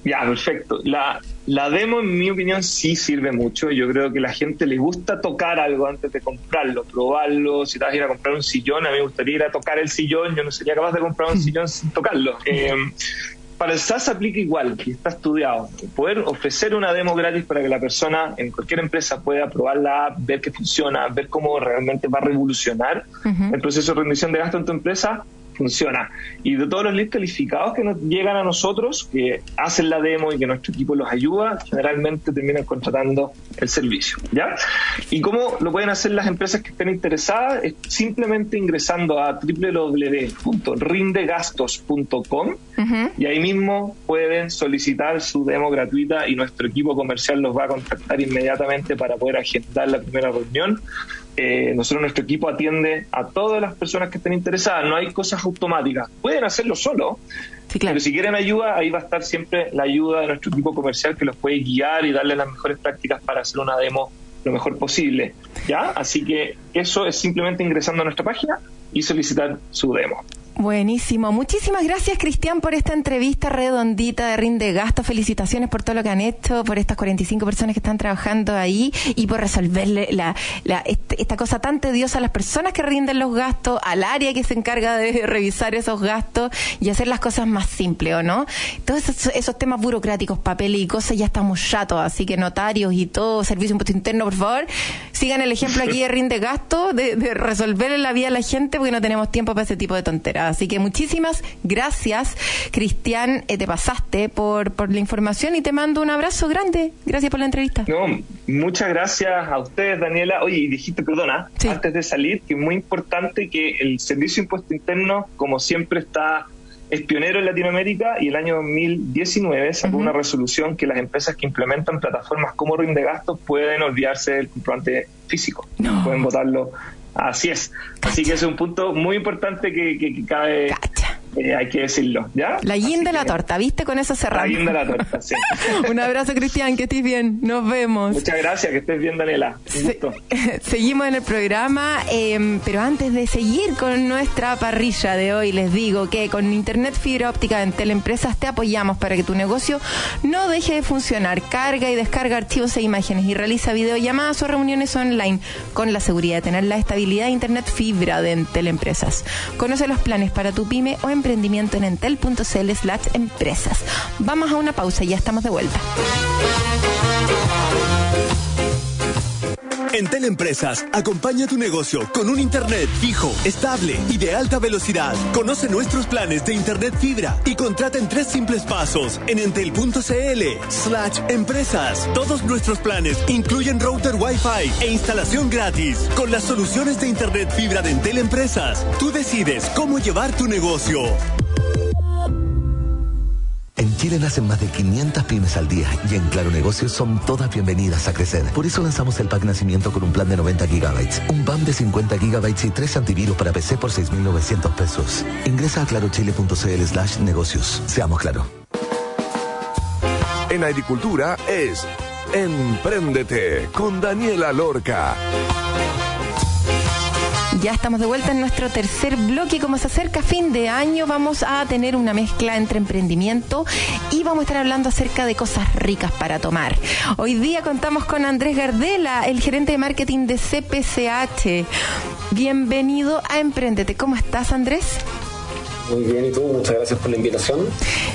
B: Ya, perfecto. La, la demo, en mi opinión, sí sirve mucho. Yo creo que la gente le gusta tocar algo antes de comprarlo, probarlo. Si te vas a ir a comprar un sillón, a mí me gustaría ir a tocar el sillón. Yo no sería capaz de comprar un sillón sin tocarlo. Eh, para el SaaS aplica igual, que está estudiado. Poder ofrecer una demo gratis para que la persona en cualquier empresa pueda probarla, ver que funciona, ver cómo realmente va a revolucionar el proceso de rendición de gasto en tu empresa, funciona. Y de todos los leads calificados que nos llegan a nosotros, que hacen la demo y que nuestro equipo los ayuda, generalmente terminan contratando el servicio. ¿ya? ¿Y cómo lo pueden hacer las empresas que estén interesadas? Es simplemente ingresando a www.rindegastos.com y ahí mismo pueden solicitar su demo gratuita y nuestro equipo comercial los va a contactar inmediatamente para poder agendar la primera reunión eh, nosotros nuestro equipo atiende a todas las personas que estén interesadas, no hay cosas automáticas, pueden hacerlo solo, pero si quieren ayuda, ahí va a estar siempre la ayuda de nuestro equipo comercial que los puede guiar y darle las mejores prácticas para hacer una demo lo mejor posible, ¿ya? Así que eso es simplemente ingresando a nuestra página y solicitar su demo.
A: Buenísimo. Muchísimas gracias, Cristian, por esta entrevista redondita de Rinde Gasto. Felicitaciones por todo lo que han hecho, por estas 45 personas que están trabajando ahí y por resolverle la, este, esta cosa tan tediosa a las personas que rinden los gastos, al área que se encarga de revisar esos gastos y hacer las cosas más simples, ¿o no? Todos esos, temas burocráticos, papel y cosas, ya estamos chatos, así que notarios y todo, servicio impuesto interno, por favor, sigan el ejemplo aquí de Rinde Gasto, de, de resolverle la vida a la gente, porque no tenemos tiempo para ese tipo de tonteras. Así que muchísimas gracias, Cristian, eh, te pasaste por, por la información y te mando un abrazo grande. Gracias por la entrevista.
B: No, muchas gracias a ustedes, Daniela. Oye, dijiste, perdona, antes de salir, que es muy importante que el Servicio de Impuesto Interno, como siempre, está es pionero en Latinoamérica y el año 2019 sacó una resolución que las empresas que implementan plataformas como Rinde Gastos pueden olvidarse del comprobante físico. Pueden votarlo Así es. Así que es un punto muy importante que, que, cabe eh, hay que decirlo, ¿ya?
A: La guinda de la torta, ¿viste? Con eso cerramos.
B: La guinda de la torta, sí.
A: Un abrazo, Cristian, que estés bien. Nos vemos.
B: Muchas gracias, que estés bien, Daniela.
A: seguimos en el programa, em, pero antes de seguir con nuestra parrilla de hoy, les digo que con Internet Fibra Óptica en Teleempresas te apoyamos para que tu negocio no deje de funcionar. Carga y descarga archivos e imágenes y realiza videollamadas o reuniones online con la seguridad de tener la estabilidad de Internet Fibra de Entel Empresas. Conoce los planes para tu pyme o empresa emprendimiento en entel.cl slash empresas. Vamos a una pausa y ya estamos de vuelta.
C: En Teleempresas, acompaña tu negocio con un Internet fijo, estable y de alta velocidad. Conoce nuestros planes de Internet fibra y contrata en tres simples pasos en entel.cl slash empresas. Todos nuestros planes incluyen router Wi-Fi e instalación gratis. Con las soluciones de Internet fibra de Entel Empresas, tú decides cómo llevar tu negocio.
E: En Chile nacen más de 500 pymes al día y en Claro Negocios son todas bienvenidas a crecer. Por eso lanzamos el pack nacimiento con un plan de 90 gigabytes, un PAM de 50 gigabytes y tres antivirus para PC por 6.900 pesos. Ingresa a clarochile.cl slash negocios. Seamos claro.
F: En agricultura es Empréndete con Daniela Lorca.
A: Ya estamos de vuelta en nuestro tercer bloque. Como se acerca fin de año, vamos a tener una mezcla entre emprendimiento y vamos a estar hablando acerca de cosas ricas para tomar. Hoy día contamos con Andrés Gardela, el gerente de marketing de CPCH. Bienvenido a Emprendete. ¿Cómo estás, Andrés?
G: Muy bien, ¿y tú? Muchas gracias por la invitación.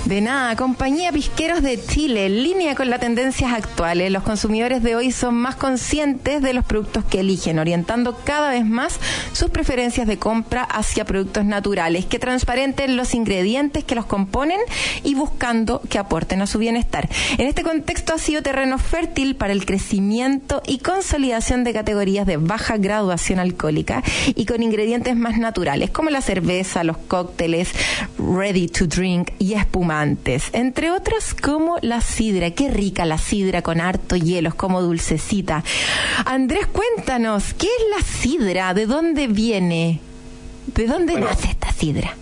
A: De nada, compañía Pisqueros de Chile, en línea con las tendencias actuales. Los consumidores de hoy son más conscientes de los productos que eligen, orientando cada vez más sus preferencias de compra hacia productos naturales, que transparenten los ingredientes que los componen y buscando que aporten a su bienestar. En este contexto ha sido terreno fértil para el crecimiento y consolidación de categorías de baja graduación alcohólica y con ingredientes más naturales, como la cerveza, los cócteles, ready to drink y espumantes, entre otros como la sidra. Qué rica la sidra con harto hielo, es como dulcecita. Andrés, cuéntanos, ¿qué es la sidra? ¿De dónde viene? ¿De dónde nace esta sidra?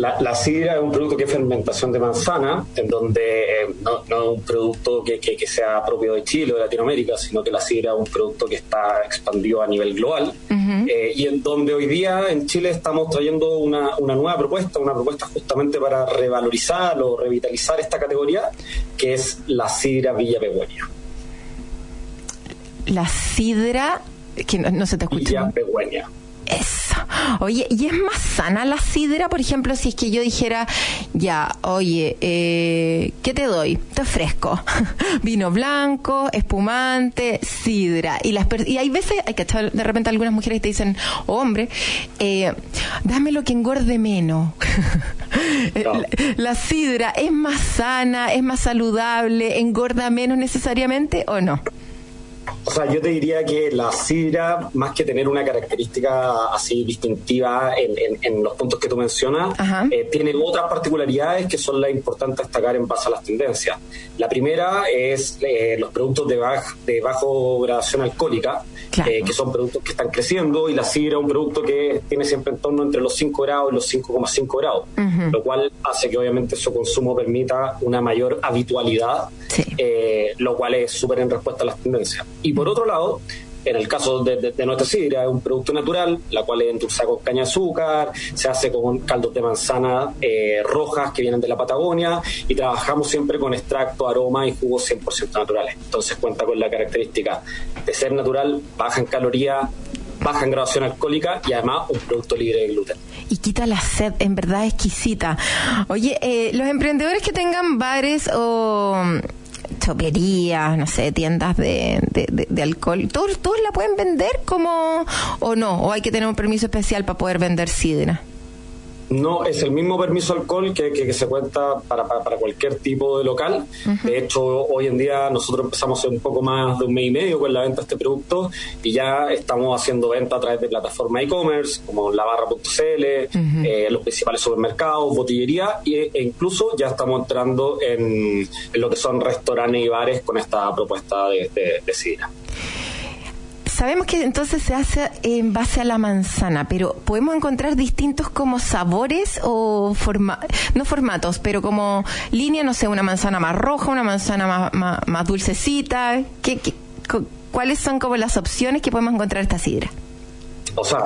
G: La, sidra es un producto que es fermentación de manzana, en donde eh, no, es un producto que, sea propio de Chile o de Latinoamérica, sino que la sidra es un producto que está expandido a nivel global eh, y en donde hoy día en Chile estamos trayendo una, nueva propuesta, una propuesta justamente para revalorizar o revitalizar esta categoría, que es la sidra Villa Pegüeña.
A: La sidra, que no, se te escucha.
G: Villa.
A: Eso. Oye, ¿y es más sana la sidra? Por ejemplo, si es que yo dijera, ya, oye, eh, ¿qué te doy? Te ofrezco. Vino blanco, espumante, sidra. Y, las y hay veces, hay que de repente algunas mujeres te dicen, hombre, eh, dame lo que engorde menos. la sidra es más sana, es más saludable, engorda menos necesariamente o no?
G: O sea, yo te diría que la sidra, más que tener una característica así distintiva en, los puntos que tú mencionas, eh, tiene otras particularidades que son las importantes a destacar en base a las tendencias. La primera es eh, los productos de, de bajo gradación alcohólica, eh, que son productos que están creciendo, y la sidra es un producto que tiene siempre en torno entre los 5 grados y los 5,5 grados, lo cual hace que obviamente su consumo permita una mayor habitualidad, lo cual es súper en respuesta a las tendencias. Y por otro lado, En el caso de, nuestra sidra, es un producto natural, la cual es endulzada con caña de azúcar, se hace con caldos de manzana eh, rojas que vienen de la Patagonia y trabajamos siempre con extracto, aroma y jugos 100% naturales. Entonces cuenta con la característica de ser natural, baja en calorías, baja en graduación alcohólica y además un producto libre de gluten.
A: Y quita la sed, en verdad exquisita. Oye, eh, los emprendedores que tengan bares o choperías, no sé, tiendas de, de, alcohol, ¿todos, ¿todos la pueden vender como o no? ¿O hay que tener un permiso especial para poder vender sidra?
G: No, es el mismo permiso alcohol que, que, se cuenta para, para, cualquier tipo de local. De hecho, hoy en día nosotros empezamos un poco más de un mes y medio con la venta de este producto y ya estamos haciendo venta a través de plataformas e-commerce como labarra.cl, eh, los principales supermercados, botillería e, incluso ya estamos entrando en, lo que son restaurantes y bares con esta propuesta de, de, de sidra
A: sabemos que entonces se hace en base a la manzana, pero podemos encontrar distintos como sabores o forma no formatos, pero como línea, no sé, una manzana más roja, una manzana más, más, dulcecita. ¿Qué, cuáles son como las opciones que podemos encontrar esta sidra?
G: O sea,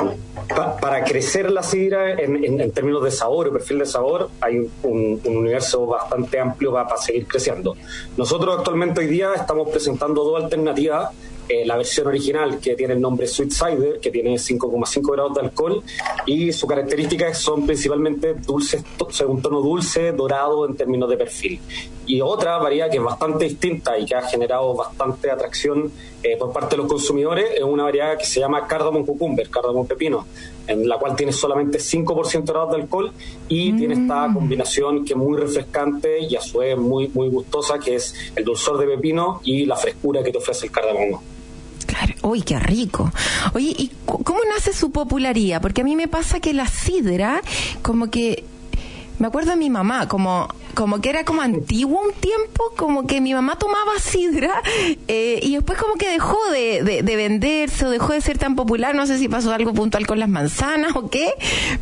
G: para crecer la sidra en, términos de sabor o perfil de sabor, hay un, universo bastante amplio para seguir creciendo. Nosotros actualmente hoy día estamos presentando dos alternativas eh, la versión original que tiene el nombre Sweet Cider, que tiene 5,5 grados de alcohol y sus características son principalmente dulces, un tono dulce, dorado en términos de perfil. Y otra variedad que es bastante distinta y que ha generado bastante atracción eh, por parte de los consumidores es una variedad que se llama Cardamom Cucumber, Cardamom Pepino, en la cual tiene solamente 5% de grados de alcohol y tiene esta mm. combinación que es muy refrescante y a su vez muy, muy gustosa, que es el dulzor de pepino y la frescura que te ofrece el cardamomo.
A: Uy, qué rico. Oye, ¿y cómo nace su popularidad? Porque a mí me pasa que la sidra, como que me acuerdo de mi mamá, como como que era como antiguo un tiempo, como que mi mamá tomaba sidra eh, y después como que dejó de, de, venderse o dejó de ser tan popular, no sé si pasó algo puntual con las manzanas o qué,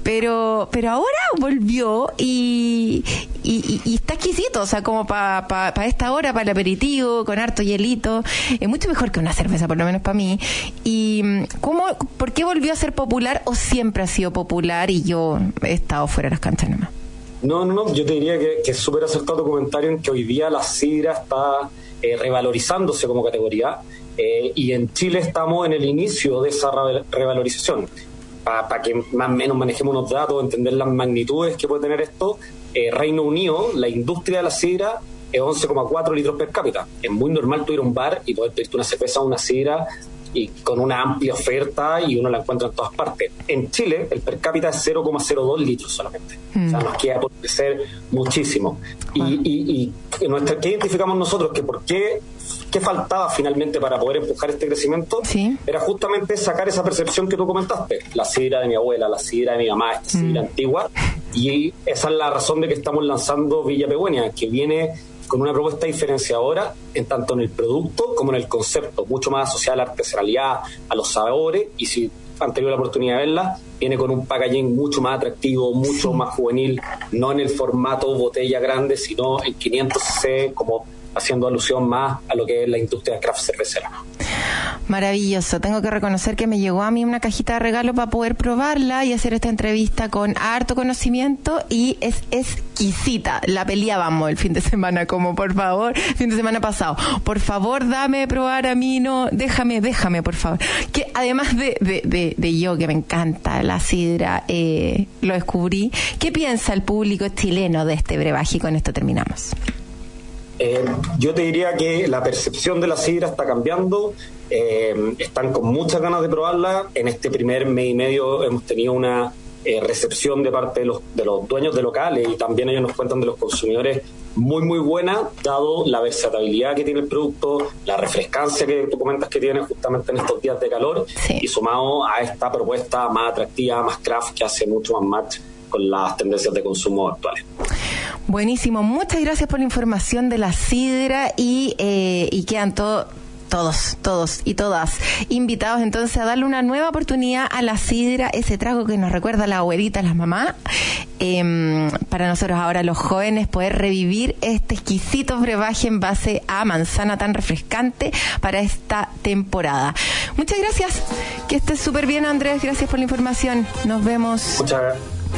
A: pero, pero ahora volvió y, y, está exquisito, o sea, como para pa, esta hora, para el aperitivo, con harto hielito, es mucho mejor que una cerveza, por lo menos para mí. ¿Y cómo, por qué volvió a ser popular o siempre ha sido popular y yo he estado fuera de las canchas nomás?
G: No, no, no, yo te diría que, es súper acertado tu comentario en que hoy día la sidra está eh, revalorizándose como categoría eh, y en Chile estamos en el inicio de esa revalorización. Para que más o menos manejemos unos datos, entender las magnitudes que puede tener esto, eh, Reino Unido, la industria de la sidra es 11,4 litros per cápita. Es muy normal tú un bar y poder pedirte una cerveza o una sidra y con una amplia oferta y uno la encuentra en todas partes. En Chile el per cápita es 0,02 litros solamente. O sea, mm. nos queda por crecer muchísimo. Y, y, y nuestra, ¿qué identificamos nosotros? Que por qué, qué faltaba finalmente para poder empujar este crecimiento era justamente sacar esa percepción que tú comentaste, la sidra de mi abuela, la sidra de mi mamá, esta sidra mm. antigua. Y esa es la razón de que estamos lanzando Villa Pegüeña, que viene con una propuesta diferenciadora en tanto en el producto como en el concepto, mucho más asociada a la artesanalidad, a los sabores, y si han tenido la oportunidad de verla, viene con un packaging mucho más atractivo, mucho más juvenil, no en el formato botella grande, sino en 500cc, como haciendo alusión más a lo que es la industria craft cervecera.
A: Maravilloso. Tengo que reconocer que me llegó a mí una cajita de regalo para poder probarla y hacer esta entrevista con harto conocimiento y es exquisita. La peleábamos el fin de semana, como por favor, fin de semana pasado. Por favor, dame probar a mí, no, déjame, déjame, por favor. Que además de, de, de, yo, que me encanta la sidra, eh, lo descubrí. ¿Qué piensa el público chileno de este brebaje? Y con esto terminamos.
G: Eh, yo te diría que la percepción de la sidra está cambiando, eh, están con muchas ganas de probarla. En este primer mes y medio hemos tenido una eh, recepción de parte de los, de los dueños de locales y también ellos nos cuentan de los consumidores muy muy buena, dado la versatilidad que tiene el producto, la refrescancia que tú comentas que tiene justamente en estos días de calor y sumado a esta propuesta más atractiva, más craft que hace mucho más match con las tendencias de consumo actuales.
A: Buenísimo, muchas gracias por la información de la sidra y, eh, y quedan todo todos, todos y todas invitados entonces a darle una nueva oportunidad a la sidra, ese trago que nos recuerda a la abuelita, a las mamás. Em, para nosotros ahora los jóvenes poder revivir este exquisito brebaje en base a manzana tan refrescante para esta temporada. Muchas gracias, que estés súper bien Andrés, gracias por la información. Nos vemos.
G: Muchas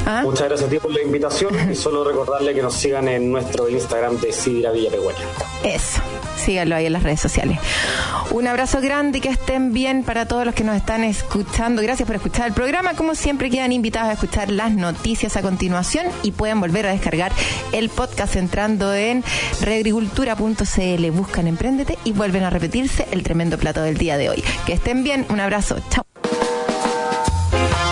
G: ¿Ah? Muchas gracias a ti por la invitación y solo recordarle que nos sigan en nuestro Instagram de Sidra Villapehuela.
A: Eso, síganlo ahí en las redes sociales. Un abrazo grande y que estén bien para todos los que nos están escuchando. Gracias por escuchar el programa. Como siempre, quedan invitados a escuchar las noticias a continuación y pueden volver a descargar el podcast entrando en reagricultura.cl. Buscan Emprendete y vuelven a repetirse el tremendo plato del día de hoy. Que estén bien. Un abrazo. Chao.